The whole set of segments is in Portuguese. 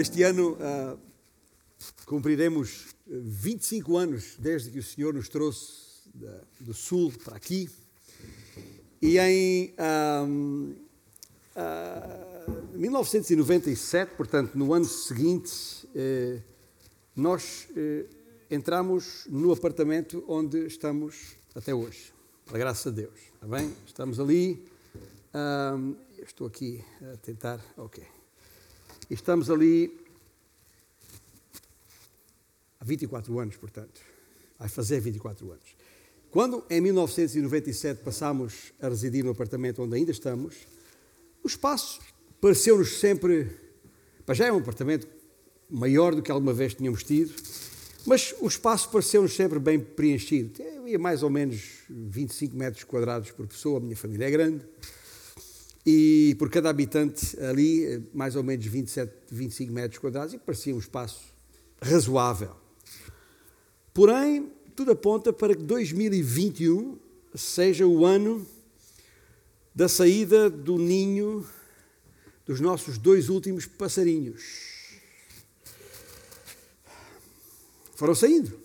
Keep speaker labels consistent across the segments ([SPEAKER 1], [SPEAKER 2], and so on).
[SPEAKER 1] Este ano uh, cumpriremos 25 anos desde que o Senhor nos trouxe da, do Sul para aqui. E em um, uh, 1997, portanto, no ano seguinte, eh, nós eh, entramos no apartamento onde estamos até hoje, pela graça de Deus. Está bem? Estamos ali. Estou aqui a tentar. Ok. Estamos ali há 24 anos, portanto. Vai fazer 24 anos. Quando em 1997 passámos a residir no apartamento onde ainda estamos, o espaço pareceu-nos sempre. Já é um apartamento maior do que alguma vez tínhamos tido, mas o espaço pareceu-nos sempre bem preenchido. Havia mais ou menos 25 metros quadrados por pessoa, a minha família é grande e por cada habitante ali, mais ou menos 27, 25 metros quadrados, e parecia um espaço razoável. Porém, tudo aponta para que 2021 seja o ano da saída do ninho dos nossos dois últimos passarinhos. Foram saindo.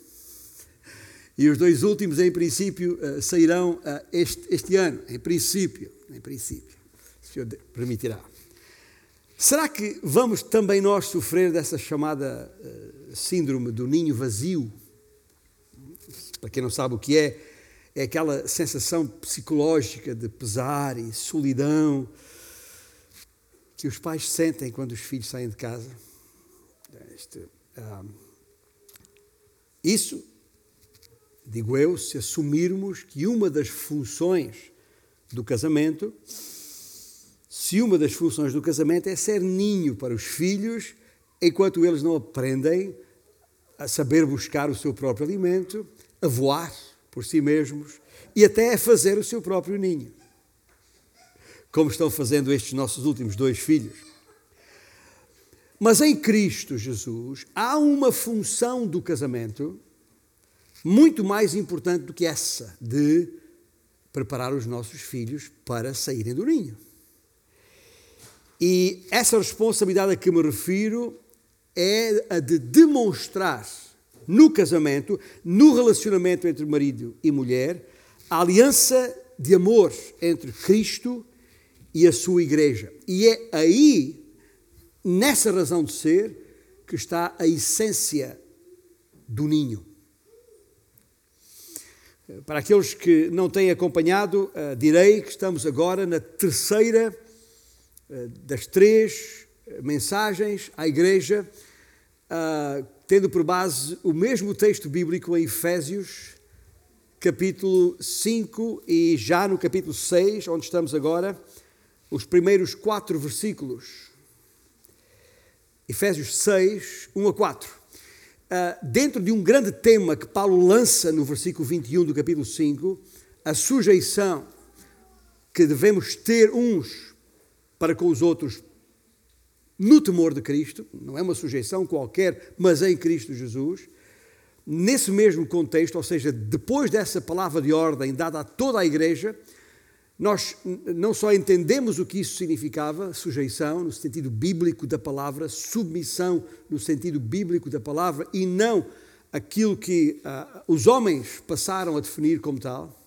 [SPEAKER 1] E os dois últimos, em princípio, eh, sairão eh, este, este ano, em princípio, em princípio. Senhor permitirá. Será que vamos também nós sofrer dessa chamada uh, síndrome do ninho vazio? Para quem não sabe o que é, é aquela sensação psicológica de pesar e solidão que os pais sentem quando os filhos saem de casa. Este, uh, isso, digo eu, se assumirmos que uma das funções do casamento se uma das funções do casamento é ser ninho para os filhos, enquanto eles não aprendem a saber buscar o seu próprio alimento, a voar por si mesmos e até a fazer o seu próprio ninho. Como estão fazendo estes nossos últimos dois filhos. Mas em Cristo Jesus há uma função do casamento muito mais importante do que essa de preparar os nossos filhos para saírem do ninho. E essa responsabilidade a que me refiro é a de demonstrar no casamento, no relacionamento entre marido e mulher, a aliança de amor entre Cristo e a sua igreja. E é aí, nessa razão de ser, que está a essência do ninho. Para aqueles que não têm acompanhado, eh, direi que estamos agora na terceira das três eh, mensagens à igreja, uh, tendo por base o mesmo texto bíblico em Efésios, capítulo 5 e já no capítulo 6, onde estamos agora, os primeiros quatro versículos. Efésios 6, 1 a 4. Uh, dentro de um grande tema que Paulo lança no versículo 21 do capítulo 5, a sujeição que devemos ter uns para com os outros no temor de Cristo, não é uma sujeição qualquer, mas em Cristo Jesus. Nesse mesmo contexto, ou seja, depois dessa palavra de ordem dada a toda a igreja, nós não só entendemos o que isso significava, sujeição no sentido bíblico da palavra, submissão no sentido bíblico da palavra, e não aquilo que uh, os homens passaram a definir como tal,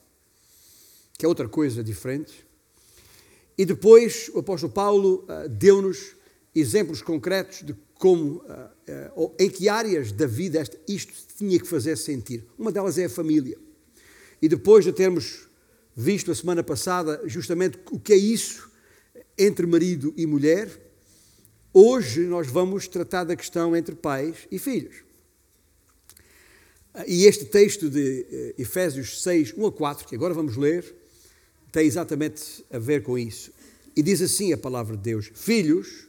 [SPEAKER 1] que é outra coisa diferente. E depois o apóstolo Paulo uh, deu-nos exemplos concretos de como, uh, uh, em que áreas da vida isto tinha que fazer sentir. Uma delas é a família. E depois de termos visto a semana passada justamente o que é isso entre marido e mulher, hoje nós vamos tratar da questão entre pais e filhos. E este texto de Efésios 6, 1 a 4, que agora vamos ler, tem exatamente a ver com isso. E diz assim a palavra de Deus: Filhos,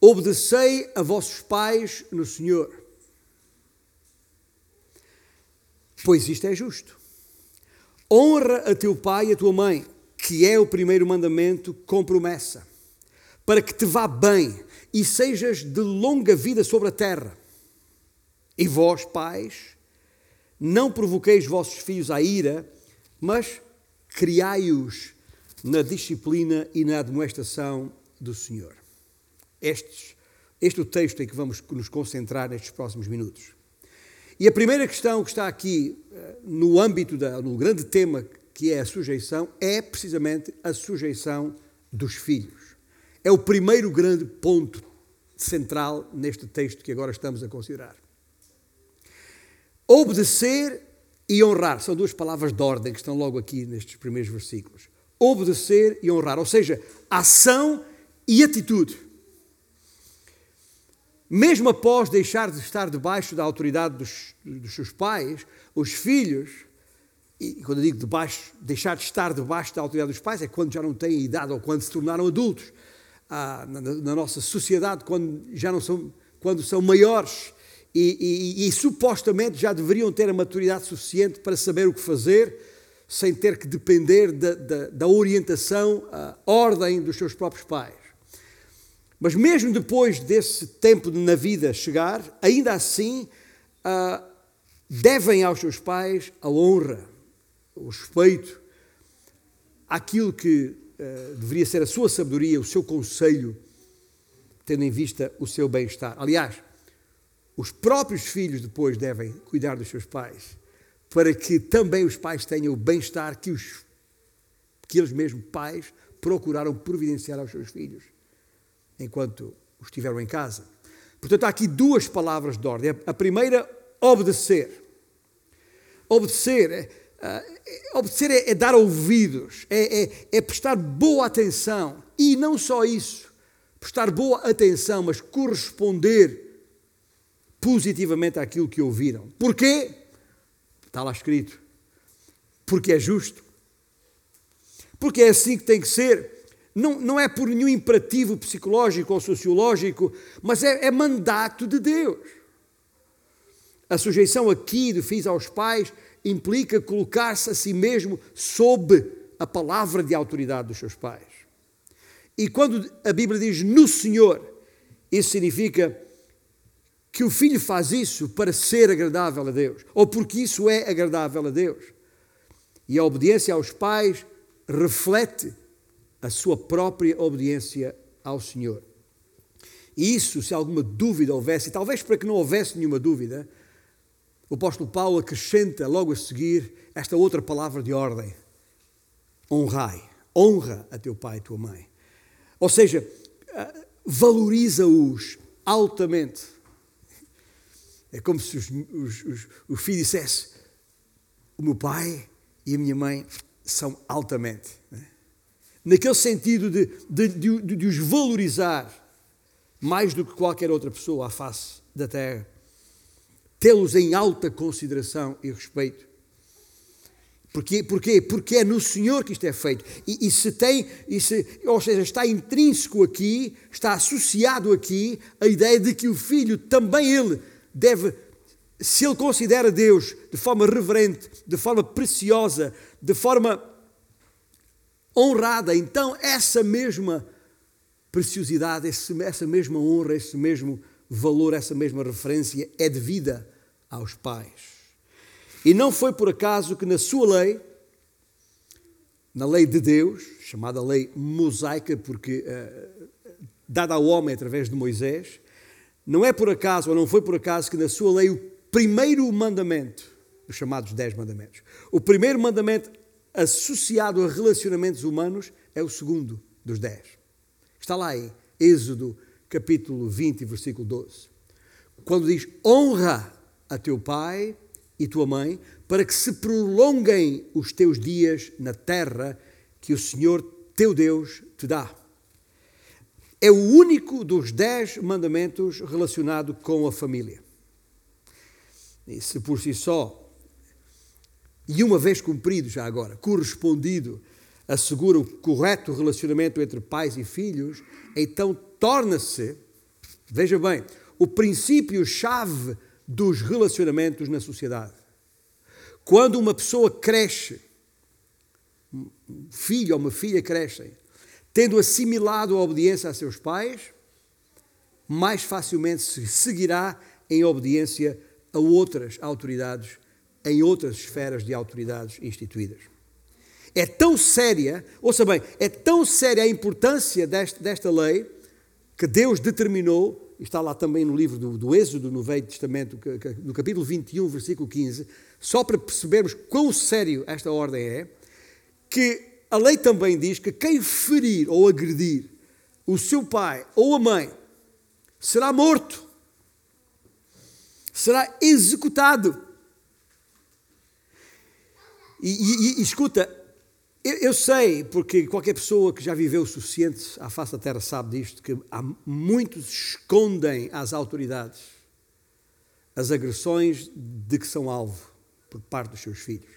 [SPEAKER 1] obedecei a vossos pais no Senhor, pois isto é justo. Honra a teu pai e a tua mãe, que é o primeiro mandamento com promessa, para que te vá bem e sejas de longa vida sobre a terra. E vós, pais, não provoqueis vossos filhos à ira, mas criai-os na disciplina e na admoestação do Senhor. Estes, este é o texto em que vamos nos concentrar nestes próximos minutos. E a primeira questão que está aqui eh, no âmbito, da, no grande tema que é a sujeição, é precisamente a sujeição dos filhos. É o primeiro grande ponto central neste texto que agora estamos a considerar. Obedecer e honrar são duas palavras de ordem que estão logo aqui nestes primeiros versículos. Obedecer e honrar, ou seja, ação e atitude. Mesmo após deixar de estar debaixo da autoridade dos, dos seus pais, os filhos, e quando eu digo debaixo, deixar de estar debaixo da autoridade dos pais, é quando já não têm idade ou quando se tornaram adultos. Ah, na, na, nossa sociedade, quando já não são, quando são maiores e, e, e, supostamente já deveriam ter a maturidade suficiente para saber o que fazer, sem ter que depender da, da, da orientação, a ordem dos seus próprios pais. Mas mesmo depois desse tempo na vida chegar, ainda assim uh, devem aos seus pais a honra, o respeito, aquilo que uh, deveria ser a sua sabedoria, o seu conselho, tendo em vista o seu bem-estar. Aliás, os próprios filhos depois devem cuidar dos seus pais, para que também os pais tenham o bem-estar que, os, que eles mesmos, pais, procuraram providenciar aos seus filhos enquanto estiveram em casa. Portanto, há aqui duas palavras de ordem. A primeira, obedecer. Obedecer é, obedecer é, é dar ouvidos, é, é, é prestar boa atenção. E não só isso, prestar boa atenção, mas corresponder positivamente àquilo que ouviram. Porquê? Está lá escrito. Porque é justo. Porque é assim que tem que ser. Não, não é por nenhum imperativo psicológico ou sociológico, mas é, é mandato de Deus. A sujeição aqui de filhos aos pais implica colocar-se a si mesmo sob a palavra de autoridade dos seus pais. E quando a Bíblia diz no Senhor, isso significa que o filho faz isso para ser agradável a Deus, ou porque isso é agradável a Deus. E a obediência aos pais reflete a sua própria obediência ao Senhor. E isso, se alguma dúvida houvesse, e talvez para que não houvesse nenhuma dúvida, o apóstolo Paulo acrescenta logo a seguir esta outra palavra de ordem: honrai, honra a teu pai e tua mãe. Ou seja, valoriza-os altamente. É como se os, os, os, o filho dissesse: O meu pai e a minha mãe são altamente. Né? naquele sentido de, de, de, de, os valorizar mais do que qualquer outra pessoa à face da terra, tê-los em alta consideração e respeito. Porquê? Porquê? Porque é no Senhor que isto é feito. E, e se tem, e se, ou seja, está intrínseco aqui, está associado aqui a ideia de que o filho também ele deve, se ele considera Deus de forma reverente, de forma preciosa, de forma honrada. Então, essa mesma preciosidade, essa mesma honra, esse mesmo valor, essa mesma referência é devida aos pais. E não foi por acaso que na sua lei, na lei de Deus, chamada lei mosaica, porque uh, dada ao homem através de Moisés, não é por acaso, ou não foi por acaso, que na sua lei o primeiro mandamento, os chamados dez mandamentos, o primeiro mandamento associado a relacionamentos humanos é o segundo dos dez. Está lá em Êxodo capítulo 20, versículo 12. Quando diz: honra a teu pai e tua mãe, para que se prolonguem os teus dias na terra que o Senhor teu Deus te dá. É o único dos dez mandamentos relacionado com a família. E se por si só e uma vez cumprido, já agora, correspondido, assegura o correto relacionamento entre pais e filhos, então torna-se, veja bem, o princípio-chave dos relacionamentos na sociedade. Quando uma pessoa cresce, um filho ou uma filha crescem, tendo assimilado a obediência a seus pais, mais facilmente se seguirá em obediência a outras autoridades em outras esferas de autoridades instituídas. É tão séria, ouça bem, é tão séria a importância desta, desta lei que Deus determinou, está lá também no livro do, do Êxodo, no Velho Testamento, no capítulo 21, versículo 15, só para percebermos quão sério esta ordem é, que a lei também diz que quem ferir ou agredir o seu pai ou a mãe será morto, será executado. E, e, e escuta, eu, eu, sei, porque qualquer pessoa que já viveu o suficiente à face da terra sabe disto, que há muitos escondem às autoridades as agressões de que são alvo por parte dos seus filhos.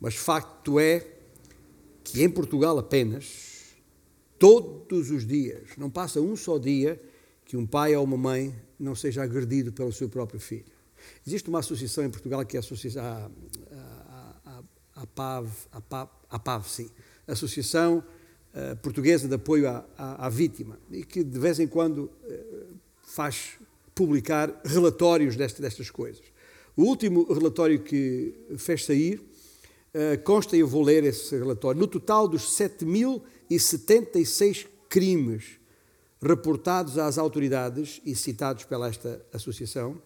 [SPEAKER 1] Mas facto é que em Portugal apenas, todos os dias, não passa um só dia que um pai ou uma mãe não seja agredido pelo seu próprio filho. Existe uma associação em Portugal que é a, associação, a APAV, APAV, APAV sim, Associação uh, Portuguesa de Apoio à, à, à, Vítima, e que de vez em quando uh, faz publicar relatórios destas coisas. O último relatório que fez sair consta, e eu vou ler esse relatório, no total dos 7.076 crimes reportados às autoridades e citados pela esta associação,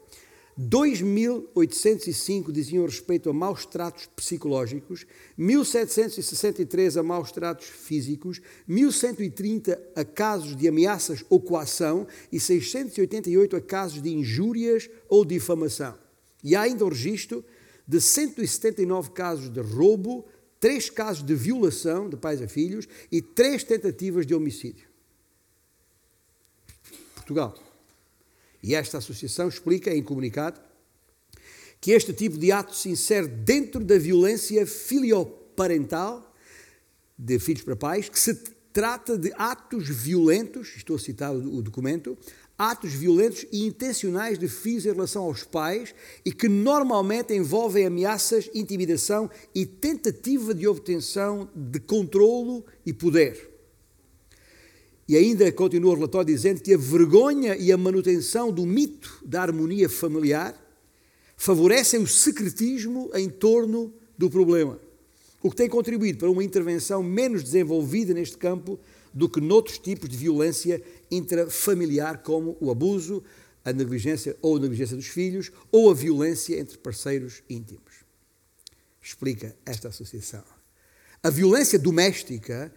[SPEAKER 1] 2.805 diziam respeito a maus tratos psicológicos, 1.763 a maus tratos físicos, 1.130 a casos de ameaças ou coação e 688 a casos de injúrias ou difamação. E há ainda o registro de 179 casos de roubo, 3 casos de violação de pais a filhos e 3 tentativas de homicídio. Portugal. E esta associação explica em comunicado que este tipo de ato se insere dentro da violência filioparental de filhos para pais, que se trata de atos violentos, estou a citar o documento, atos violentos e intencionais de filhos em relação aos pais e que normalmente envolvem ameaças, intimidação e tentativa de obtenção de controlo e poder. E ainda continua o relatório dizendo que a vergonha e a manutenção do mito da harmonia familiar favorecem o secretismo em torno do problema, o que tem contribuído para uma intervenção menos desenvolvida neste campo do que noutros tipos de violência intrafamiliar, como o abuso, a negligência ou a negligência dos filhos, ou a violência entre parceiros íntimos. Explica esta associação. A violência doméstica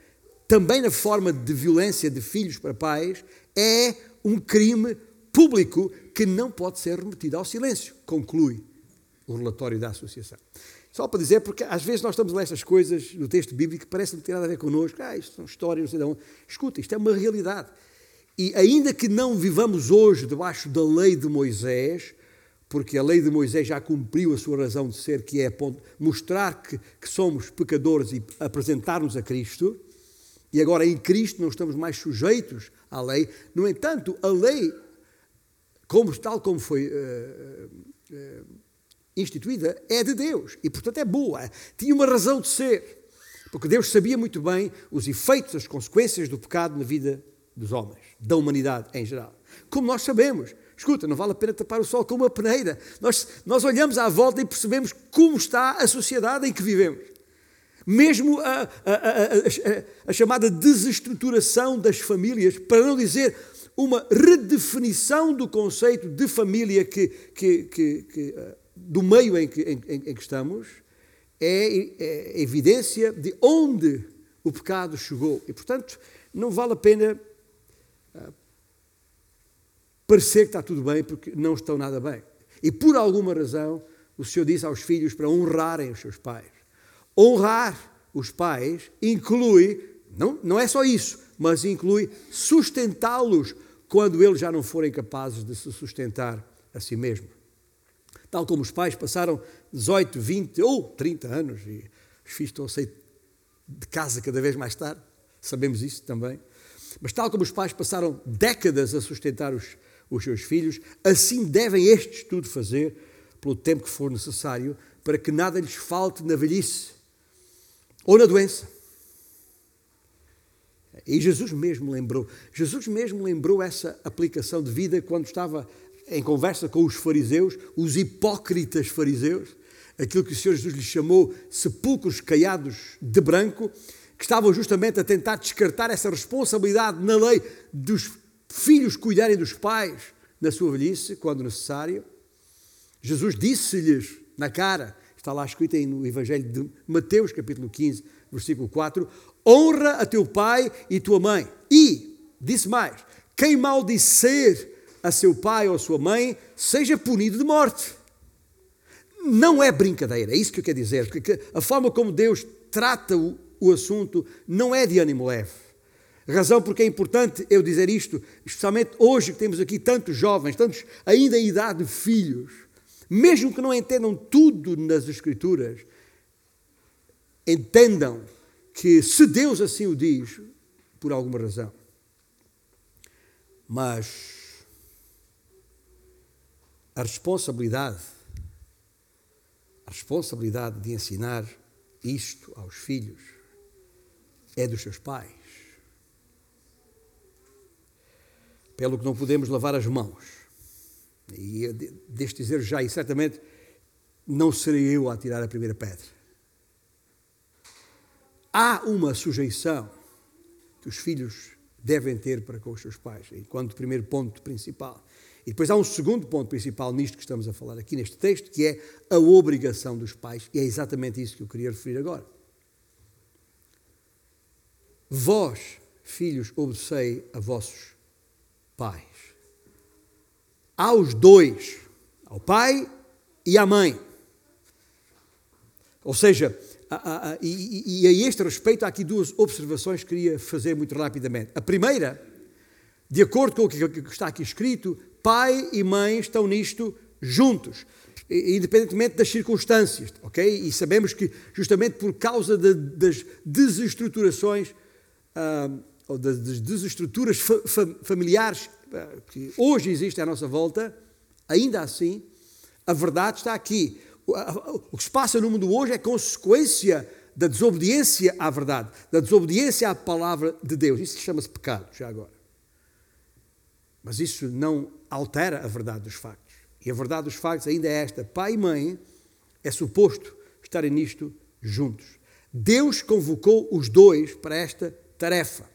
[SPEAKER 1] também na forma de violência de filhos para pais, é um crime público que não pode ser remetido ao silêncio, conclui o relatório da associação. Só para dizer, porque às vezes nós estamos a ler estas coisas no texto bíblico que parecem não ter nada a ver connosco, ah, isto são histórias, não sei de onde. Escuta, isto é uma realidade. E ainda que não vivamos hoje debaixo da lei de Moisés, porque a lei de Moisés já cumpriu a sua razão de ser, que é mostrar que, que somos pecadores e apresentar-nos a Cristo, e agora em Cristo não estamos mais sujeitos à lei. No entanto, a lei, como, tal como foi uh, uh, instituída, é de Deus e, portanto, é boa. Tinha uma razão de ser. Porque Deus sabia muito bem os efeitos, as consequências do pecado na vida dos homens, da humanidade em geral. Como nós sabemos. Escuta, não vale a pena tapar o sol com uma peneira. Nós, nós olhamos à volta e percebemos como está a sociedade em que vivemos mesmo a, a, a, a, chamada desestruturação das famílias, para não dizer uma redefinição do conceito de família que, que, que, que eh, do meio em que, em, em que estamos, é, é evidência de onde o pecado chegou. E, portanto, não vale a pena uh, parecer que está tudo bem, porque não estão nada bem. E, por alguma razão, o Senhor disse aos filhos para honrarem os seus pais. Honrar os pais inclui, não, não é só isso, mas inclui sustentá-los quando eles já não forem capazes de se sustentar a si mesmos. Tal como os pais passaram 18, 20 ou 30 anos e os filhos estão a sair de casa cada vez mais tarde, sabemos isso também. Mas tal como os pais passaram décadas a sustentar os, os seus filhos, assim devem estes tudo fazer pelo tempo que for necessário para que nada lhes falte na velhice ou na doença. E Jesus mesmo lembrou, Jesus mesmo lembrou essa aplicação de vida quando estava em conversa com os fariseus, os hipócritas fariseus, aquilo que o Senhor Jesus lhes chamou sepulcros caiados de branco, que estavam justamente a tentar descartar essa responsabilidade na lei dos filhos cuidarem dos pais na sua velhice, quando necessário. Jesus disse-lhes na cara, está lá escrito aí no Evangelho de Mateus, capítulo 15, versículo 4: honra a teu pai e tua mãe. E, disse mais, quem maldizer a seu pai ou a sua mãe, seja punido de morte. Não é brincadeira, é isso que eu quero dizer, porque a forma como Deus trata o, o assunto não é de ânimo leve. Razão porque é importante eu dizer isto, especialmente hoje que temos aqui tantos jovens, tantos ainda em idade de filhos, mesmo que não entendam tudo nas Escrituras, entendam que se Deus assim o diz, por alguma razão. Mas a responsabilidade, a responsabilidade de ensinar isto aos filhos é dos seus pais. Pelo que não podemos lavar as mãos. E deixe dizer já, e certamente não serei eu a tirar a primeira pedra há uma sujeição que os filhos devem ter para com os seus pais, enquanto primeiro ponto principal. E depois há um segundo ponto principal nisto que estamos a falar aqui neste texto, que é a obrigação dos pais, e é exatamente isso que eu queria referir agora. Vós, filhos, obedecei a vossos pais. Aos dois, ao pai e à mãe. Ou seja, ah, ah, ah, e, e, a este respeito, há aqui duas observações que queria fazer muito rapidamente. A primeira, de acordo com o que está aqui escrito, pai e mãe estão nisto juntos, independentemente das circunstâncias, ok? E sabemos que, justamente por causa de, das desestruturações, uh, ou das desestruturas fa familiares uh, que hoje existem à nossa volta, ainda assim, a verdade está aqui o que se passa no mundo hoje é consequência da desobediência à verdade, da desobediência à palavra de Deus. Isso chama-se pecado, já agora. Mas isso não altera a verdade dos factos. E a verdade dos factos ainda é esta: pai e mãe é suposto estarem nisto juntos. Deus convocou os dois para esta tarefa.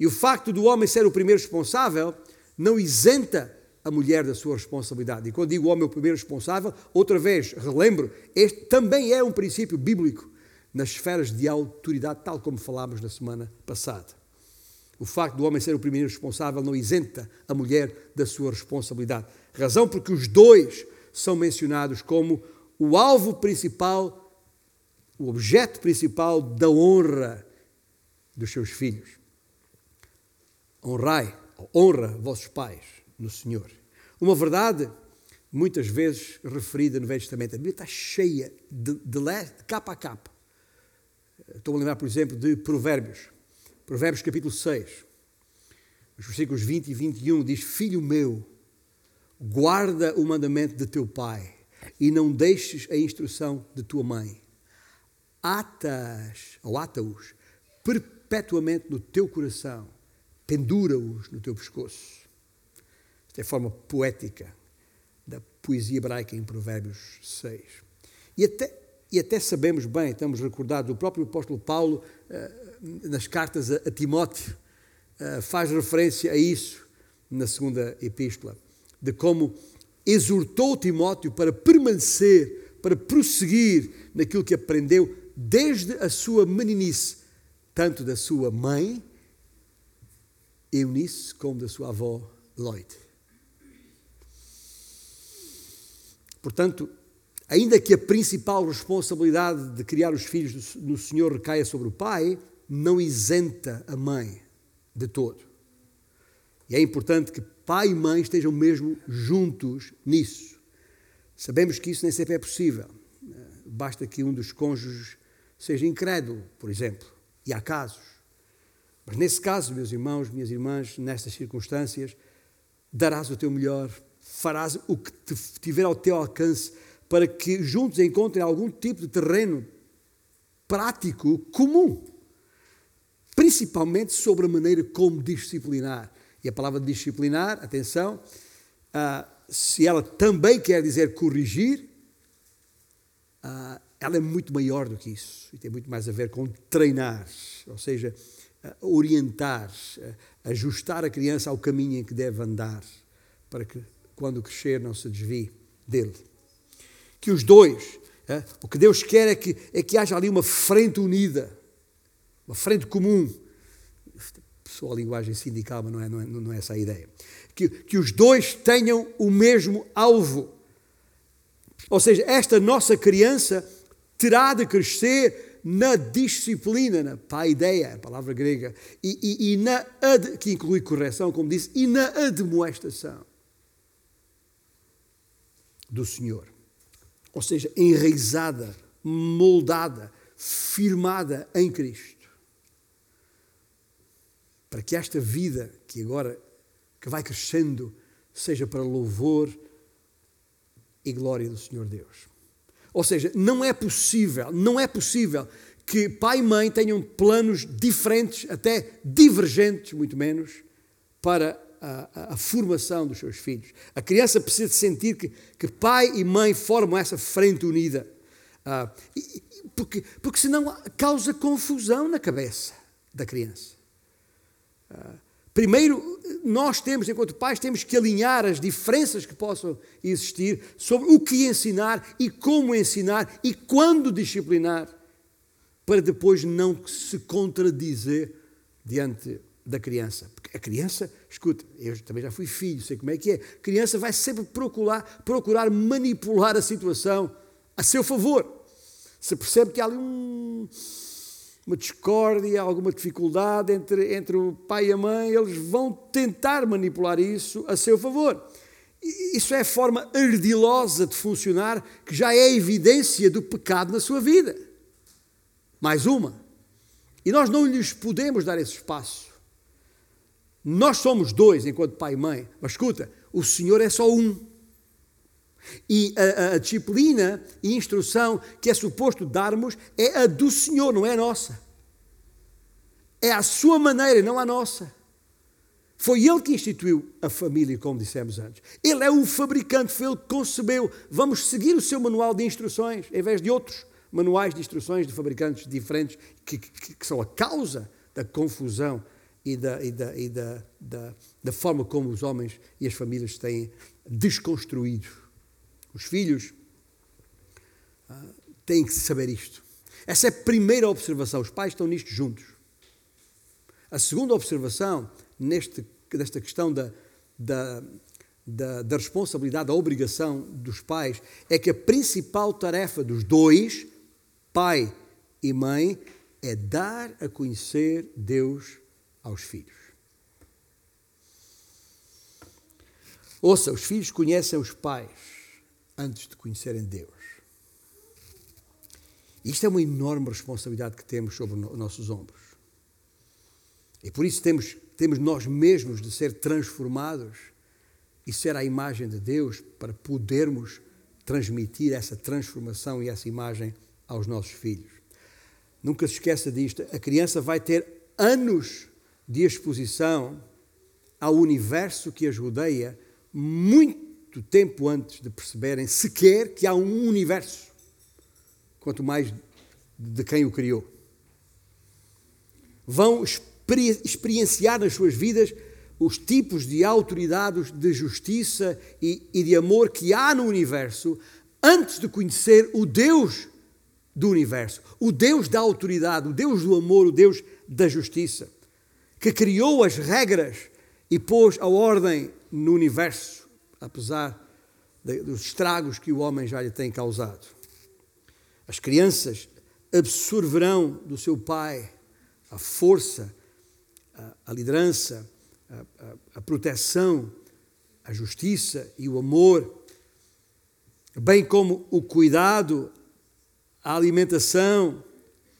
[SPEAKER 1] E o facto do homem ser o primeiro responsável não isenta a mulher da sua responsabilidade. E quando digo homem o primeiro responsável, outra vez relembro, este também é um princípio bíblico nas esferas de autoridade, tal como falámos na semana passada. O facto do homem ser o primeiro responsável não isenta a mulher da sua responsabilidade. Razão porque os dois são mencionados como o alvo principal, o objeto principal da honra dos seus filhos. Honrai, honra vossos pais no Senhor. Uma verdade muitas vezes referida no Velho Testamento. A Bíblia está cheia de, de, de capa a capa. Estou a lembrar, por exemplo, de Provérbios. Provérbios capítulo 6, os versículos 20 e 21 diz: Filho meu, guarda o mandamento de teu pai e não deixes a instrução de tua mãe. Atas, ou ata-os, perpetuamente no teu coração, pendura-os no teu pescoço. Esta é a forma poética da poesia hebraica em Provérbios 6. E até, e até sabemos bem, estamos recordados, o próprio apóstolo Paulo, eh, nas cartas a, Timóteo, eh, faz referência a isso na segunda epístola, de como exortou Timóteo para permanecer, para prosseguir naquilo que aprendeu desde a sua meninice, tanto da sua mãe, Eunice, como da sua avó, Lloyd. Portanto, ainda que a principal responsabilidade de criar os filhos no Senhor recaia sobre o pai, não isenta a mãe de todo. E é importante que pai e mãe estejam mesmo juntos nisso. Sabemos que isso nem sempre é possível. Basta que um dos cônjuges seja incrédulo, por exemplo, e há casos. Mas nesse caso, meus irmãos, minhas irmãs, nestas circunstâncias, darás o teu melhor farás o que tiver ao teu alcance para que juntos encontrem algum tipo de terreno prático comum, principalmente sobre a maneira como disciplinar. E a palavra disciplinar, atenção, uh, se ela também quer dizer corrigir, uh, ela é muito maior do que isso e tem muito mais a ver com treinar, ou seja, orientar, ajustar a criança ao caminho em que deve andar, para que quando crescer não se desvie dele. Que os dois, o que Deus quer é que, é que haja ali uma frente unida, uma frente comum. Só a linguagem sindical, mas não é, não é, não é essa a ideia. Que, que os dois tenham o mesmo alvo. Ou seja, esta nossa criança terá de crescer na disciplina, na paideia, a palavra grega, e, e, e na, que inclui correção, como disse, e na admoestação do Senhor. Ou seja, enraizada, moldada, firmada em Cristo. Para que esta vida que agora que vai crescendo seja para louvor e glória do Senhor Deus. Ou seja, não é possível, não é possível que pai e mãe tenham planos diferentes, até divergentes, muito menos, para a, a, a, formação dos seus filhos. A criança precisa sentir que, que pai e mãe formam essa frente unida. Ah, e, porque, porque senão causa confusão na cabeça da criança. Primeiro, nós temos, enquanto pais, temos que alinhar as diferenças que possam existir sobre o que ensinar e como ensinar e quando disciplinar, para depois não se contradizer diante da criança. Porque a criança, escuta, eu também já fui filho, sei como é que é. A criança vai sempre procurar, procurar manipular a situação a seu favor. Se percebe que há ali um, uma discórdia, alguma dificuldade entre, entre o pai e a mãe, eles vão tentar manipular isso a seu favor. Isso é a forma ardilosa de funcionar que já é evidência do pecado na sua vida. Mais uma. E nós não lhes podemos dar esse espaço. Nós somos dois enquanto pai e mãe, mas escuta, o Senhor é só um. E a, a, disciplina e instrução que é suposto darmos é a do Senhor, não é a nossa. É a sua maneira, não a nossa. Foi ele que instituiu a família, como dissemos antes. Ele é o fabricante, foi ele que concebeu. Vamos seguir o seu manual de instruções, em vez de outros manuais de instruções de fabricantes diferentes, que, que, que são a causa da confusão e, da, e, da, e da, da, da forma como os homens e as famílias têm desconstruído. Os filhos ah, têm que saber isto. Essa é a primeira observação. Os pais estão nisto juntos. A segunda observação, neste, nesta questão da, da, da, da, responsabilidade, da obrigação dos pais, é que a principal tarefa dos dois, pai e mãe, é dar a conhecer Deus aos filhos. Ouça, os filhos conhecem os pais antes de conhecerem Deus. Isto é uma enorme responsabilidade que temos sobre os nossos ombros. E por isso temos, temos nós mesmos de ser transformados e ser a imagem de Deus para podermos transmitir essa transformação e essa imagem aos nossos filhos. Nunca se esqueça disto, a criança vai ter anos de exposição ao universo que as rodeia muito tempo antes de perceberem sequer que há um universo, quanto mais de quem o criou. Vão experienciar nas suas vidas os tipos de autoridades, de justiça e, e de amor que há no universo antes de conhecer o Deus do universo, o Deus da autoridade, o Deus do amor, o Deus da justiça que criou as regras e pôs a ordem no universo, apesar dos estragos que o homem já lhe tem causado. As crianças absorverão do seu pai a força, a, liderança, a, a, a proteção, a justiça e o amor, bem como o cuidado, a alimentação,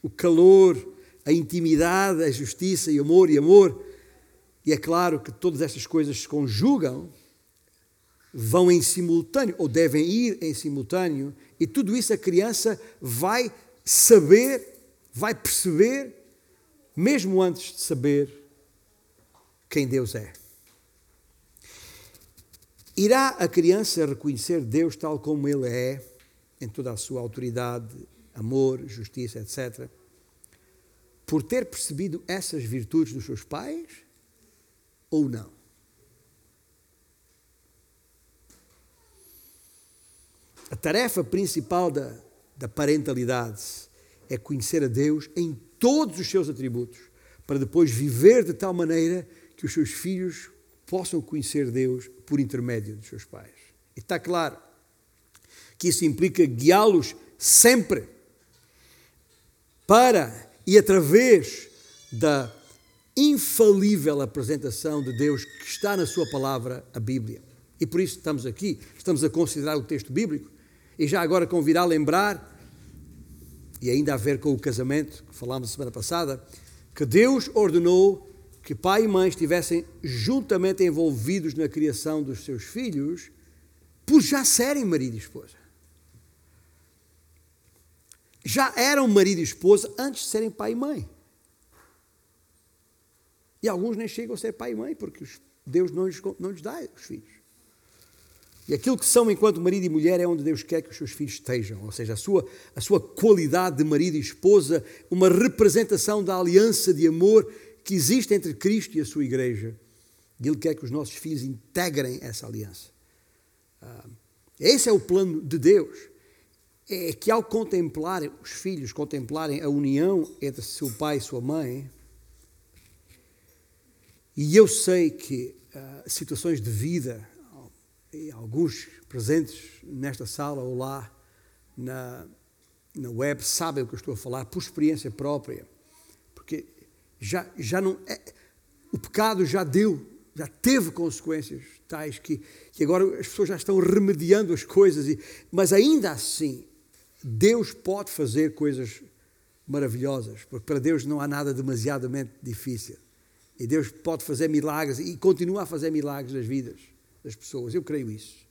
[SPEAKER 1] o calor, a intimidade, a justiça e amor e amor. E é claro que todas estas coisas se conjugam, vão em simultâneo, ou devem ir em simultâneo, e tudo isso a criança vai saber, vai perceber, mesmo antes de saber quem Deus é. Irá a criança reconhecer Deus tal como Ele é, em toda a sua autoridade amor, justiça, etc., por ter percebido essas virtudes dos seus pais ou não? A tarefa principal da, da parentalidade é conhecer a Deus em todos os seus atributos, para depois viver de tal maneira que os seus filhos possam conhecer Deus por intermédio dos seus pais. E está claro que isso implica guiá-los sempre para e através da infalível apresentação de Deus que está na Sua palavra, a Bíblia. E por isso estamos aqui, estamos a considerar o texto bíblico e já agora convidar a lembrar, e ainda a ver com o casamento que falámos semana passada, que Deus ordenou que pai e mãe estivessem juntamente envolvidos na criação dos seus filhos, por já serem marido e esposa. Já eram marido e esposa antes de serem pai e mãe. E alguns nem chegam a ser pai e mãe, porque Deus não lhes, não lhes dá os filhos. E aquilo que são enquanto marido e mulher é onde Deus quer que os seus filhos estejam, ou seja, a sua, a sua qualidade de marido e esposa, uma representação da aliança de amor que existe entre Cristo e a sua igreja. E Ele quer que os nossos filhos integrem essa aliança. Ah, esse é o plano de Deus. É que ao contemplarem, os filhos contemplarem a união entre seu pai e sua mãe, e eu sei que uh, situações de vida e alguns presentes nesta sala ou lá na, na web sabem o que eu estou a falar por experiência própria, porque já, já não é, o pecado já deu, já teve consequências tais que, que agora as pessoas já estão remediando as coisas, e, mas ainda assim Deus pode fazer coisas maravilhosas, porque para Deus não há nada demasiadamente difícil. E Deus pode fazer milagres e continua a fazer milagres nas vidas das pessoas. Eu creio isso.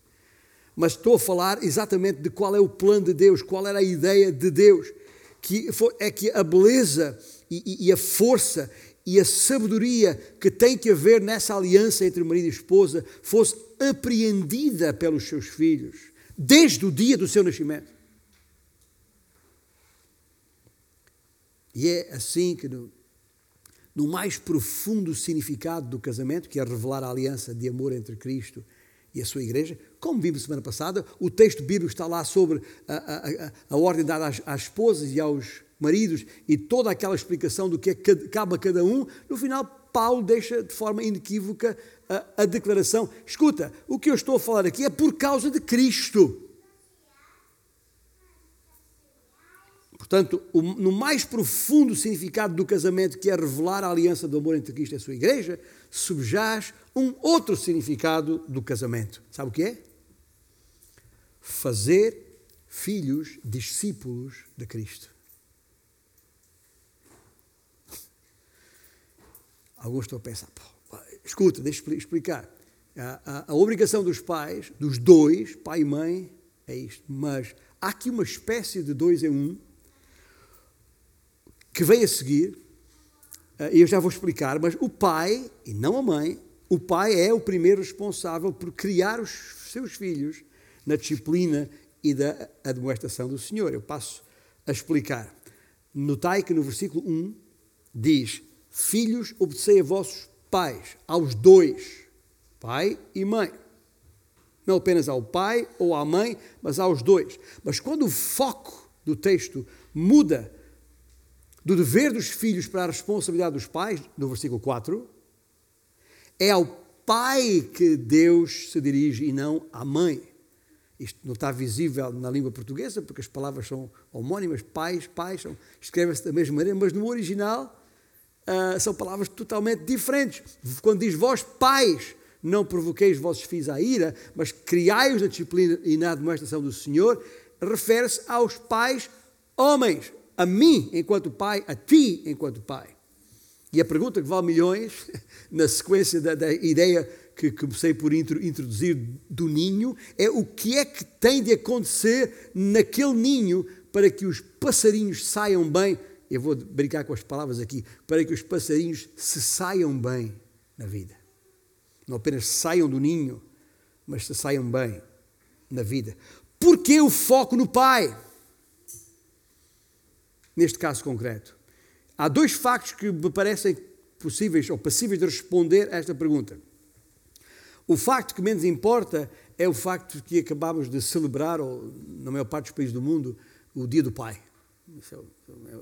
[SPEAKER 1] Mas estou a falar exatamente de qual é o plano de Deus, qual era a ideia de Deus, que é que a beleza e, e a força e a sabedoria que tem que haver nessa aliança entre marido e esposa fosse apreendida pelos seus filhos, desde o dia do seu nascimento. E é assim que, no, no mais profundo significado do casamento, que é revelar a aliança de amor entre Cristo e a sua igreja, como vimos semana passada, o texto bíblico está lá sobre a, a, a, a ordem dada às, às, esposas e aos maridos e toda aquela explicação do que é que cabe a cada um. No final, Paulo deixa de forma inequívoca a, declaração: escuta, o que eu estou a falar aqui é por causa de Cristo. Portanto, no mais profundo significado do casamento, que é revelar a aliança do amor entre Cristo e a sua igreja, subjaz um outro significado do casamento. Sabe o que é? Fazer filhos discípulos de Cristo. Alguns estão a pensar, escuta, deixa eu explicar. A, a, a, obrigação dos pais, dos dois, pai e mãe, é isto. Mas há aqui uma espécie de dois em um que vem a seguir, eh, e eu já vou explicar, mas o pai, e não a mãe, o pai é o primeiro responsável por criar os seus filhos na disciplina e da admoestação do Senhor. Eu passo a explicar. Notai que no versículo 1 diz: Filhos, obedecei a vossos pais, aos dois, pai e mãe. Não apenas ao pai ou à mãe, mas aos dois. Mas quando o foco do texto muda do dever dos filhos para a responsabilidade dos pais, no versículo 4, é ao pai que Deus se dirige e não à mãe. Isto não está visível na língua portuguesa, porque as palavras são homónimas, pais, pais, escrevem-se da mesma maneira, mas no original uh, são palavras totalmente diferentes. Quando diz vós, pais, não provoqueis vossos filhos à ira, mas criai-os na disciplina e na demonstração do Senhor, refere-se aos pais homens, a mim enquanto pai, a ti enquanto pai. E a pergunta que vale milhões, na sequência da, da ideia que comecei por introduzir do ninho, é o que é que tem de acontecer naquele ninho para que os passarinhos saiam bem. Eu vou brincar com as palavras aqui, para que os passarinhos se saiam bem na vida. Não apenas saiam do ninho, mas se saiam bem na vida. Por que o foco no pai? Neste caso concreto. Há dois factos que me parecem possíveis ou passíveis de responder a esta pergunta. O facto que menos importa é o facto de que acabamos de celebrar, ou, na maior parte dos países do mundo, o Dia do Pai. Isso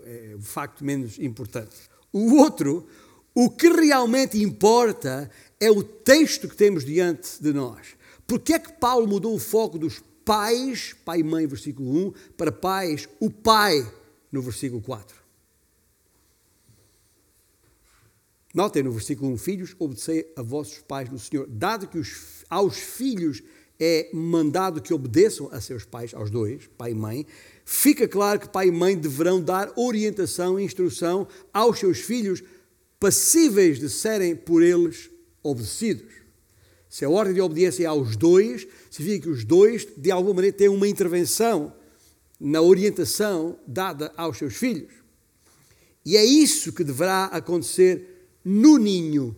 [SPEAKER 1] é, é o facto menos importante. O outro, o que realmente importa é o texto que temos diante de nós. Porque é que Paulo mudou o foco dos pais, pai e mãe, versículo 1, para pais, o pai, no versículo 4? Notem no versículo 1: Filhos, obedecei a vossos pais no Senhor, dado que os, aos filhos é mandado que obedeçam a seus pais, aos dois, pai e mãe, fica claro que pai e mãe deverão dar orientação e instrução aos seus filhos, passíveis de serem por eles obedecidos. Se a ordem de obediência é aos dois, significa que os dois, de alguma maneira, têm uma intervenção na orientação dada aos seus filhos. E é isso que deverá acontecer no ninho.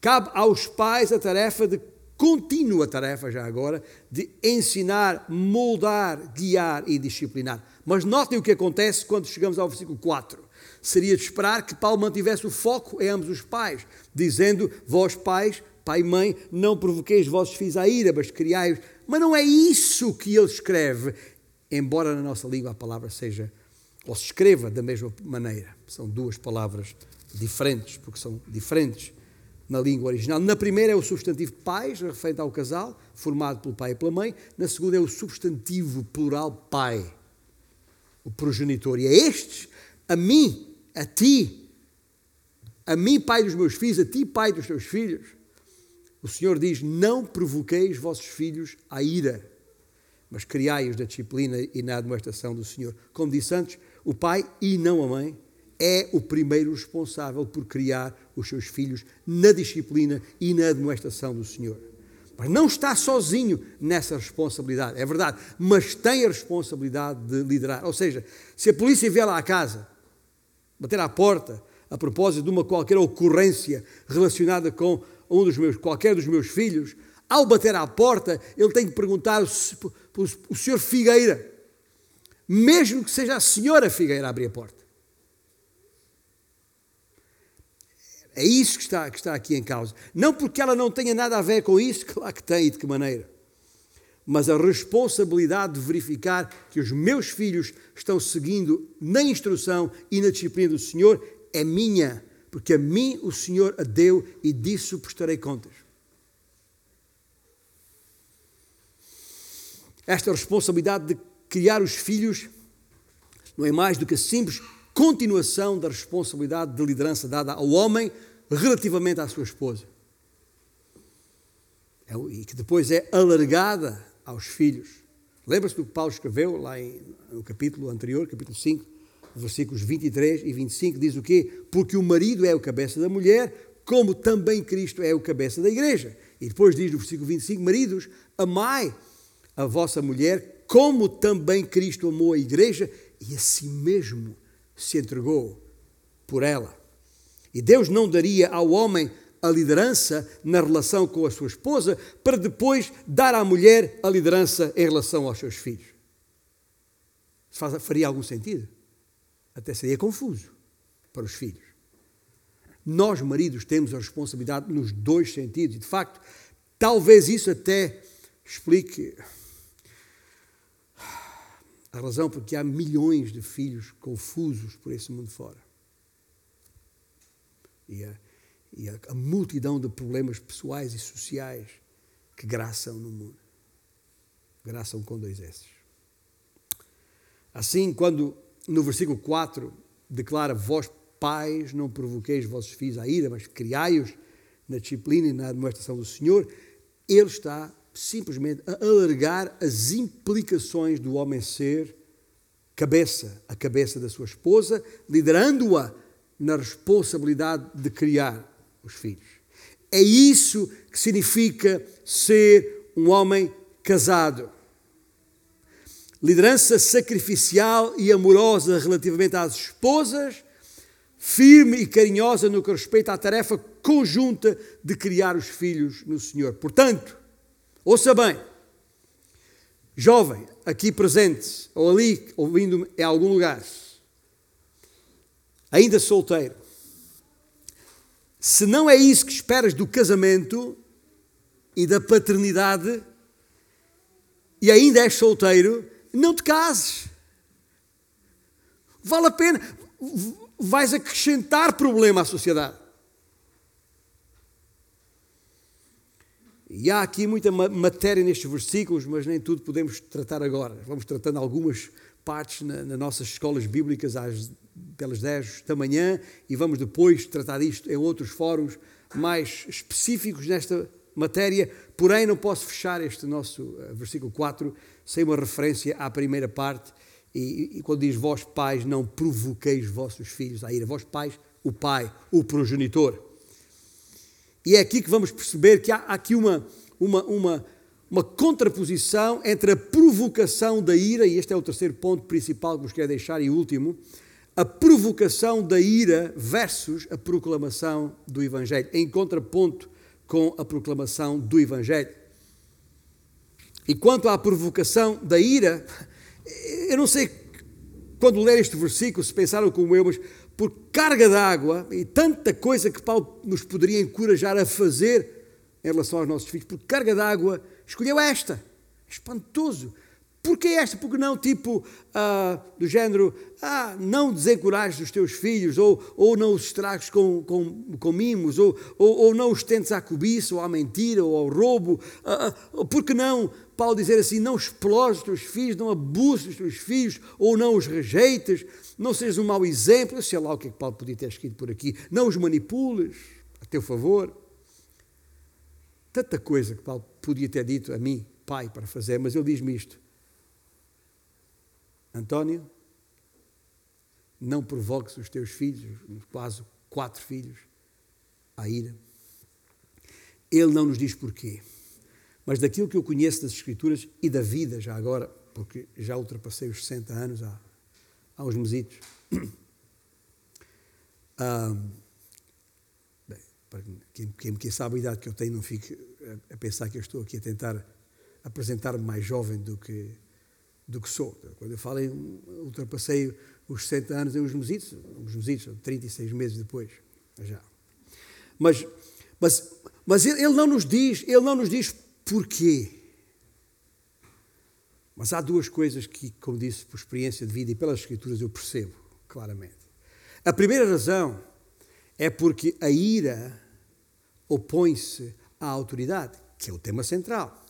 [SPEAKER 1] Cabe aos pais a tarefa de contínua tarefa já agora de ensinar, moldar, guiar e disciplinar. Mas notem o que acontece quando chegamos ao versículo 4. Seria de esperar que Paulo mantivesse o foco em ambos os pais, dizendo: Vós, pais, pai e mãe, não provoqueis vossos filhos à ira, mas criai-os. Mas não é isso que ele escreve, embora na nossa língua a palavra seja, ou se escreva da mesma maneira. São duas palavras diferentes, porque são diferentes na língua original. Na primeira é o substantivo pais, referente ao casal, formado pelo pai e pela mãe. Na segunda é o substantivo plural pai, o progenitor. E é estes, a mim, a ti, a mim, pai dos meus filhos, a ti, pai dos teus filhos. O Senhor diz: Não provoqueis vossos filhos à ira, mas criai-os da disciplina e na admoestação do Senhor. Como disse antes, o pai e não a mãe é o primeiro responsável por criar os seus filhos na disciplina e na admoestação do Senhor. Mas não está sozinho nessa responsabilidade, é verdade, mas tem a responsabilidade de liderar. Ou seja, se a polícia vier lá à casa, bater à porta, a propósito de uma qualquer ocorrência relacionada com um dos meus, qualquer dos meus filhos, ao bater à porta, ele tem que perguntar o senhor Figueira, mesmo que seja a senhora Figueira a abrir a porta. É isso que está, que está aqui em causa. Não porque ela não tenha nada a ver com isso, claro que tem e de que maneira. Mas a responsabilidade de verificar que os meus filhos estão seguindo na instrução e na disciplina do Senhor é minha, porque a mim o Senhor a deu e disso prestarei contas. Esta responsabilidade de criar os filhos não é mais do que a simples continuação da responsabilidade de liderança dada ao homem relativamente à sua esposa. É e que depois é alargada aos filhos. Lembra-se do que Paulo escreveu lá em, no capítulo anterior, capítulo 5, versículos 23 e 25, diz o quê? Porque o marido é o cabeça da mulher, como também Cristo é o cabeça da igreja. E depois diz no versículo 25, maridos, amai a vossa mulher, como também Cristo amou a igreja e a si mesmo se entregou por ela. E Deus não daria ao homem a liderança na relação com a sua esposa para depois dar à mulher a liderança em relação aos seus filhos. Faz, faria algum sentido? Até seria confuso para os filhos. Nós, maridos, temos a responsabilidade nos dois sentidos. E, de facto, talvez isso até explique a razão porque há milhões de filhos confusos por esse mundo fora. E a, e a, a multidão de problemas pessoais e sociais que graçam no mundo. Graçam com dois S. Assim, quando no versículo 4 declara: Vós, pais, não provoqueis vossos filhos à ira, mas criai-os na disciplina e na administração do Senhor, ele está simplesmente a alargar as implicações do homem ser cabeça, a cabeça da sua esposa, liderando-a na responsabilidade de criar os filhos. É isso que significa ser um homem casado. Liderança sacrificial e amorosa relativamente às esposas, firme e carinhosa no que respeita à tarefa conjunta de criar os filhos no Senhor. Portanto, Ouça bem, jovem, aqui presente, ou ali, ouvindo em algum lugar, ainda solteiro, se não é isso que esperas do casamento e da paternidade, e ainda és solteiro, não te cases. Vale a pena. Vais acrescentar problema à sociedade. E há aqui muita matéria nestes versículos, mas nem tudo podemos tratar agora. Vamos tratando algumas partes na, nas nossas escolas bíblicas às, pelas 10 da manhã e vamos depois tratar disto em outros fóruns mais específicos nesta matéria. Porém, não posso fechar este nosso eh, versículo 4 sem uma referência à primeira parte. E, e quando diz vós pais, não provoqueis vossos filhos a ira. Vós pais, o pai, o progenitor. E é aqui que vamos perceber que há aqui uma, uma, uma, uma contraposição entre a provocação da ira, e este é o terceiro ponto principal que vos quero deixar, e último, a provocação da ira versus a proclamação do Evangelho, em contraponto com a proclamação do Evangelho. E quanto à provocação da ira, eu não sei quando ler este versículo se pensaram como eu, mas por carga d'água e tanta coisa que Paulo nos poderia encorajar a fazer em relação aos nossos filhos, por carga d'água, escolheu esta. Espantoso. Porquê esta? Porque não, tipo, ah, do género, ah, não desencorajes os teus filhos, ou, ou não os estragues com, com, com mimos, ou, ou, ou, não os tentes à cobiça, ou à mentira, ou ao roubo. Ah, ah, porque não, Paulo dizer assim, não explores os teus filhos, não abuses os teus filhos, ou não os rejeites, não sejas um mau exemplo, sei lá o que é que Paulo podia ter escrito por aqui, não os manipules a teu favor. Tanta coisa que Paulo podia ter dito a mim, pai, para fazer, mas ele diz-me isto. António, não provoques os teus filhos, quase quatro filhos, à ira. Ele não nos diz porquê, mas daquilo que eu conheço das Escrituras e da vida já agora, porque já ultrapassei os 60 anos há, uns mesitos. Ah, bem, para quem, quem, quem, sabe a idade que eu tenho, não fique a, a pensar que eu estou aqui a tentar apresentar-me mais jovem do que do que sou. Quando eu falo em ultrapassei os 60 anos em uns mesitos, uns mesitos, 36 meses depois, já. Mas, mas, mas ele não nos diz, ele não nos diz porquê. Mas há duas coisas que, como disse, por experiência de vida e pelas escrituras eu percebo claramente. A primeira razão é porque a ira opõe-se à autoridade, que é o tema central.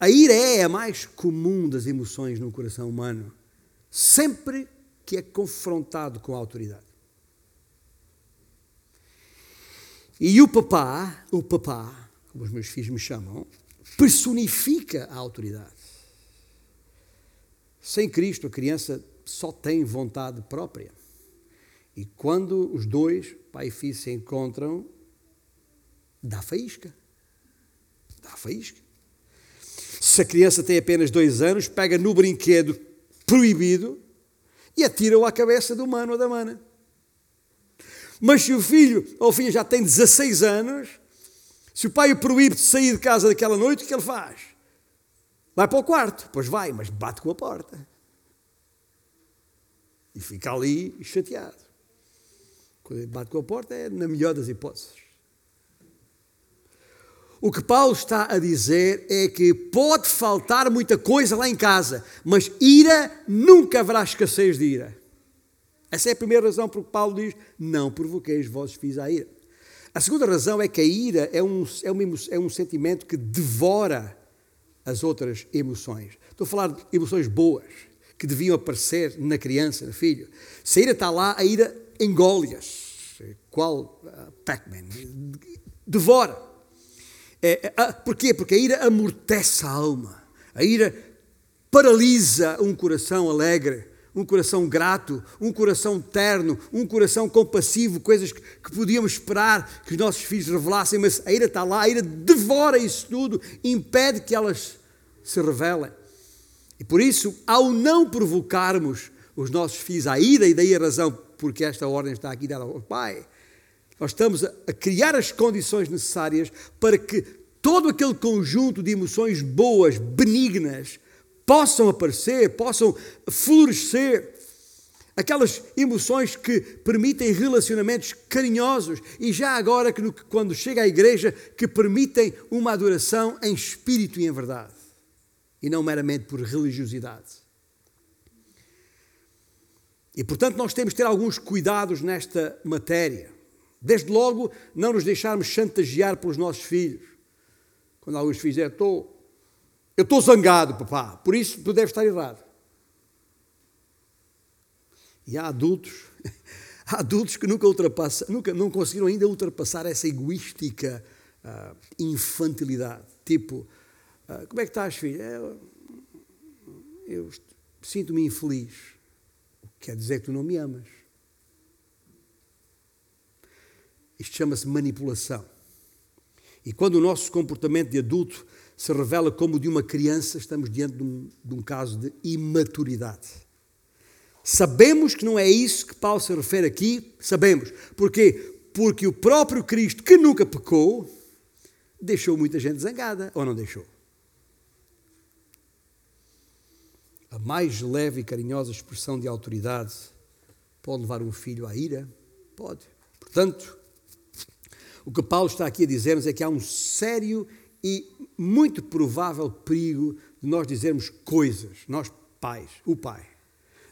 [SPEAKER 1] A ira é a mais comum das emoções no coração humano, sempre que é confrontado com a autoridade. E o papá, o papá, como os meus filhos me chamam, personifica a autoridade. Sem Cristo, a criança só tem vontade própria. E quando os dois, pai e filho, se encontram, dá faísca. Dá faísca. Se a criança tem apenas dois anos, pega no brinquedo proibido e atira-o à cabeça do mano ou da mana. Mas se o filho ou filha já tem 16 anos, se o pai o proíbe de sair de casa daquela noite, o que ele faz? Vai para o quarto. Pois vai, mas bate com a porta. E fica ali chateado. Quando ele bate com a porta é na melhor das hipóteses. O que Paulo está a dizer é que pode faltar muita coisa lá em casa, mas ira, nunca haverá escassez de ira. Essa é a primeira razão por que Paulo diz: não provoqueis vossos filhos à ira. A segunda razão é que a ira é um, é, uma, é um sentimento que devora as outras emoções. Estou a falar de emoções boas, que deviam aparecer na criança, no filho. Se a ira está lá, a ira engole-as. Qual uh, Pac-Man? Devora. É, é, porquê? Porque a ira amortece a alma. A ira paralisa um coração alegre, um coração grato, um coração terno, um coração compassivo, coisas que, que podíamos esperar que os nossos filhos revelassem, mas a ira está lá, a ira devora isso tudo, impede que elas se revelem. E por isso, ao não provocarmos os nossos filhos à ira, e daí a razão porque esta ordem está aqui dada ao Pai, nós estamos a, criar as condições necessárias para que todo aquele conjunto de emoções boas, benignas, possam aparecer, possam florescer. aquelas emoções que permitem relacionamentos carinhosos e já agora que quando chega à igreja que permitem uma adoração em espírito e em verdade e não meramente por religiosidade. E portanto nós temos que ter alguns cuidados nesta matéria. Desde logo, não nos deixarmos chantagear pelos nossos filhos. Quando alguns filhos dizem, estou, eu estou zangado, papá, por isso tu deves estar errado. E há adultos, há adultos que nunca, ultrapassam, nunca não conseguiram ainda ultrapassar essa egoística uh, infantilidade. Tipo, uh, como é que estás, filho? Eu, eu sinto-me infeliz. Quer dizer que tu não me amas. Isto chama-se manipulação. E quando o nosso comportamento de adulto se revela como de uma criança, estamos diante de um, de um caso de imaturidade. Sabemos que não é isso que Paulo se refere aqui, sabemos. Porquê? Porque o próprio Cristo, que nunca pecou, deixou muita gente zangada, ou não deixou? A mais leve e carinhosa expressão de autoridade pode levar um filho à ira? Pode. Portanto, o que Paulo está aqui a dizer-nos é que há um sério e muito provável perigo de nós dizermos coisas, nós pais, o pai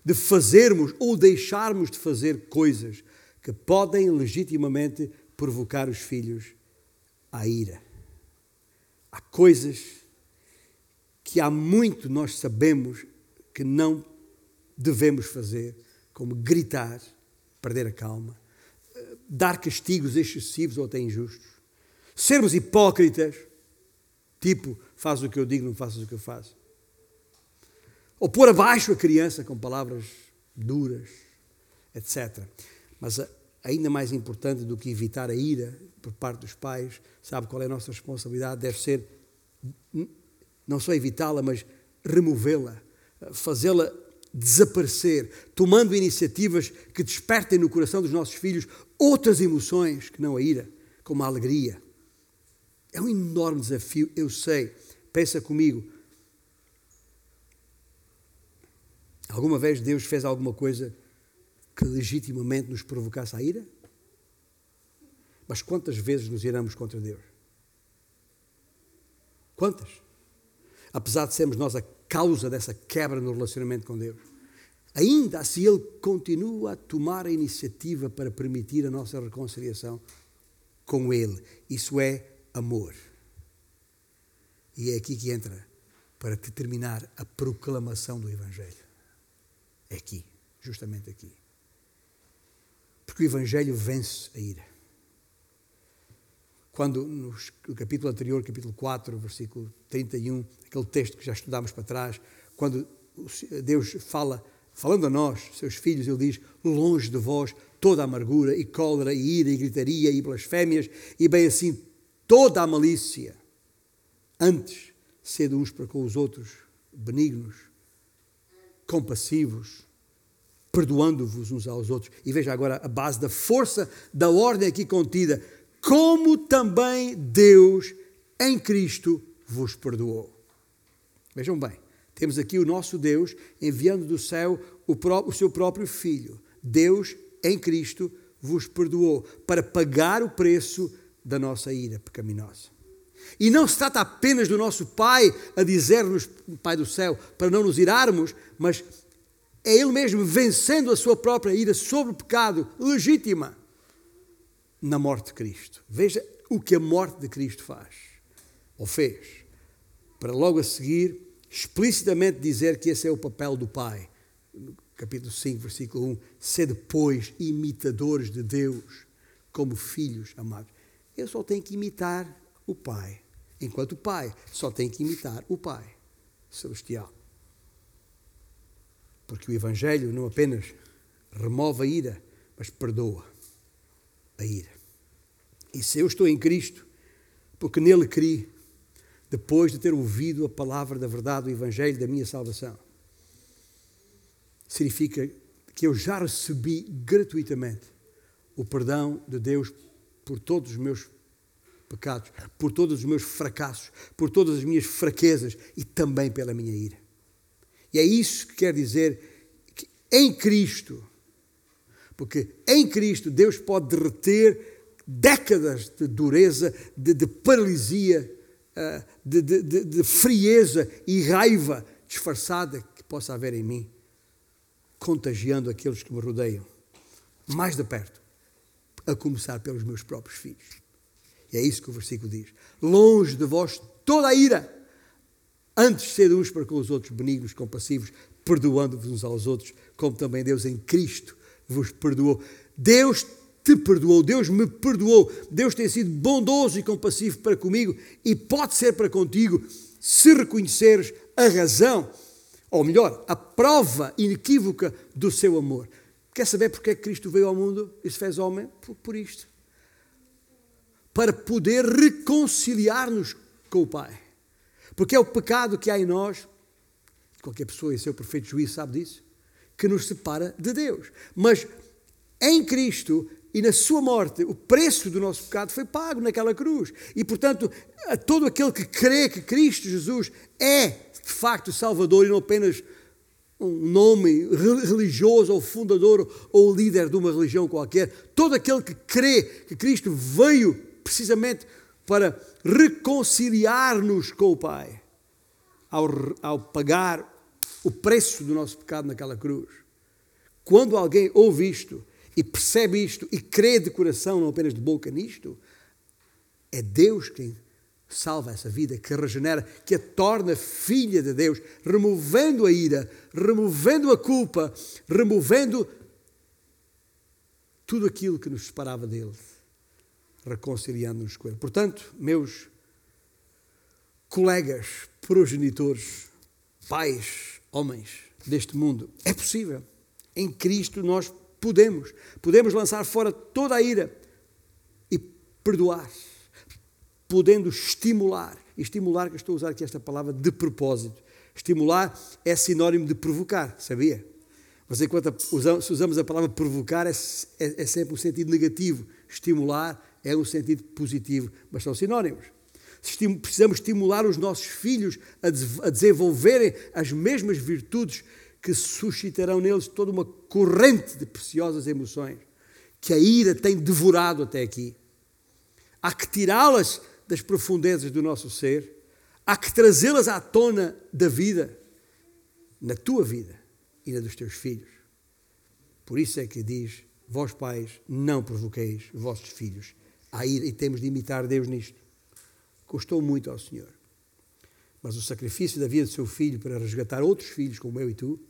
[SPEAKER 1] de fazermos ou deixarmos de fazer coisas que podem legitimamente provocar os filhos à ira. Há coisas que há muito nós sabemos que não devemos fazer, como gritar, perder a calma, dar castigos excessivos ou até injustos, sermos hipócritas, tipo, faz o que eu digo, não faças o que eu faço ou pôr abaixo a criança com palavras duras, etc. Mas ainda mais importante do que evitar a ira por parte dos pais, sabe qual é a nossa responsabilidade? Deve ser não só evitá-la, mas removê-la, fazê-la desaparecer, tomando iniciativas que despertem no coração dos nossos filhos outras emoções que não a ira, como a alegria. É um enorme desafio, eu sei. Pensa comigo, Alguma vez Deus fez alguma coisa que legitimamente nos provocasse a ira? Mas quantas vezes nos iramos contra Deus? Quantas? Apesar de sermos nós a causa dessa quebra no relacionamento com Deus. Ainda assim, Ele continua a tomar a iniciativa para permitir a nossa reconciliação com Ele. Isso é amor. E é aqui que entra para determinar a proclamação do Evangelho. É aqui, justamente aqui. Porque o Evangelho vence a ira. Quando no capítulo anterior, capítulo 4, versículo 31, aquele texto que já estudámos para trás, quando Deus fala, falando a nós, seus filhos, Ele diz: Longe de vós toda a amargura e cólera e ira e gritaria e blasfémias e bem assim toda a malícia. Antes, sede uns para com os outros benignos, compassivos, perdoando-vos uns aos outros. E veja agora a base da força da ordem aqui contida. Como também Deus em Cristo vos perdoou. Vejam bem, temos aqui o nosso Deus enviando do céu o, o seu próprio Filho. Deus em Cristo vos perdoou para pagar o preço da nossa ira pecaminosa. E não se trata apenas do nosso Pai a dizer-nos, Pai do céu, para não nos irarmos, mas é Ele mesmo vencendo a sua própria ira sobre o pecado legítima na morte de Cristo. Veja o que a morte de Cristo faz, ou fez, para logo a seguir explicitamente dizer que esse é o papel do Pai. Capítulo 5, versículo 1: Ser depois imitadores de Deus, como filhos amados. Eu só tenho que imitar o Pai, enquanto o Pai só tem que imitar o Pai celestial. Porque o Evangelho não apenas remove a ira, mas perdoa a ira. E se eu estou em Cristo, porque nele criei, depois de ter ouvido a palavra da verdade, o Evangelho da minha salvação, significa que eu já recebi gratuitamente o perdão de Deus por todos os meus pecados, por todos os meus fracassos, por todas as minhas fraquezas e também pela minha ira. E é isso que quer dizer que em Cristo Porque em Cristo Deus pode derreter décadas de dureza, de, de paralisia, eh, de, de, de frieza e raiva disfarçada que possa haver em mim, contagiando aqueles que me rodeiam, mais de perto, a começar pelos meus próprios filhos. E é isso que o versículo diz: Longe de vós toda a ira, antes ser uns para com os outros benignos, compassivos, perdoando-vos uns aos outros, como também Deus em Cristo vos perdoou. Deus te perdoou, Deus me perdoou, Deus tem sido bondoso e compassivo para comigo e pode ser para contigo se reconheceres a razão, ou melhor, a prova inequívoca do seu amor. Quer saber porque é que Cristo veio ao mundo e se fez homem? Por, por isto. Para poder reconciliar-nos com o Pai. Porque é o pecado que há em nós, qualquer pessoa em seu perfeito juízo sabe disso, que nos separa de Deus. Mas em Cristo e na sua morte, o preço do nosso pecado foi pago naquela cruz. E, portanto, todo aquele que crê que Cristo Jesus é, de facto, Salvador e não apenas um nome religioso ou fundador ou líder de uma religião qualquer, todo aquele que crê que Cristo veio precisamente para reconciliar-nos com o Pai, ao, ao pagar o preço do nosso pecado naquela cruz. Quando alguém ouve isto e percebe isto e crê de coração, não apenas de boca nisto, é Deus quem salva essa vida, que regenera, que a torna filha de Deus, removendo a ira, removendo a culpa, removendo tudo aquilo que nos separava dele, reconciliando-nos com ele. Portanto, meus colegas, progenitores, pais, homens deste mundo. É possível. Em Cristo nós podemos. Podemos lançar fora toda a ira e perdoar, podendo estimular. E estimular, que estou a usar aqui esta palavra de propósito. Estimular é sinónimo de provocar, sabia? Mas enquanto se usamos a palavra provocar, é, é, é sempre um sentido negativo. Estimular é um sentido positivo, mas são sinónimos precisamos estimular os nossos filhos a, desenvolverem as mesmas virtudes que suscitarão neles toda uma corrente de preciosas emoções que a ira tem devorado até aqui. Há que tirá-las das profundezas do nosso ser, há que trazê-las à tona da vida, na tua vida e na dos teus filhos. Por isso é que diz: Vós, pais, não provoqueis vossos filhos à ira, e temos de imitar Deus nisto custou muito ao Senhor. Mas o sacrifício da vida do seu filho para resgatar outros filhos como eu e tu,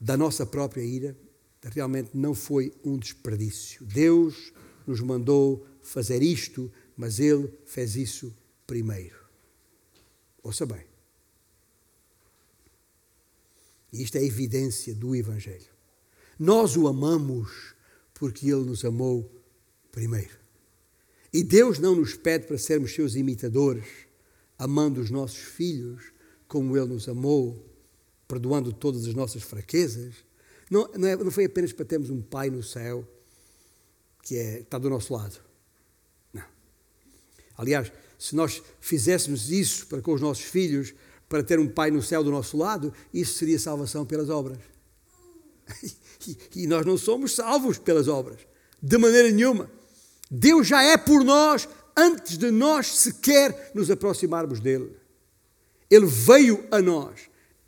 [SPEAKER 1] da nossa própria ira, realmente não foi um desperdício. Deus nos mandou fazer isto, mas Ele fez isso primeiro. Ouça bem. E isto é evidência do Evangelho. Nós o amamos porque Ele nos amou primeiro. E Deus não nos pede para sermos seus imitadores, amando os nossos filhos como Ele nos amou, perdoando todas as nossas fraquezas. Não, não, é, não foi apenas para termos um Pai no céu que é, está do nosso lado. Aliás, se nós fizéssemos isso para com os nossos filhos, para ter um Pai no céu do nosso lado, isso seria salvação pelas obras. E nós não somos salvos pelas obras, de maneira nenhuma. Deus já é por nós antes de nós sequer nos aproximarmos dele. Ele veio a nós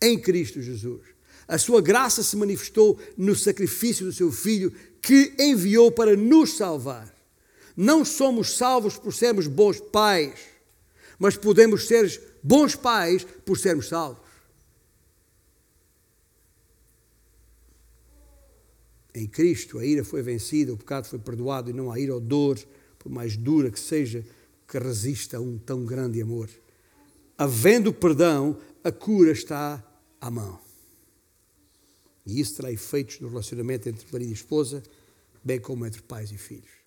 [SPEAKER 1] em Cristo Jesus. A sua graça se manifestou no sacrifício do seu Filho que enviou para nos salvar. Não somos salvos por sermos bons pais, mas podemos ser bons pais por sermos salvos. Em Cristo a ira foi vencida, o pecado foi perdoado e não há ira ou dor, por mais dura que seja, que resista a um tão grande amor. Havendo perdão, a cura está à mão. E isso terá efeitos no relacionamento entre marido e esposa, bem como entre pais e filhos.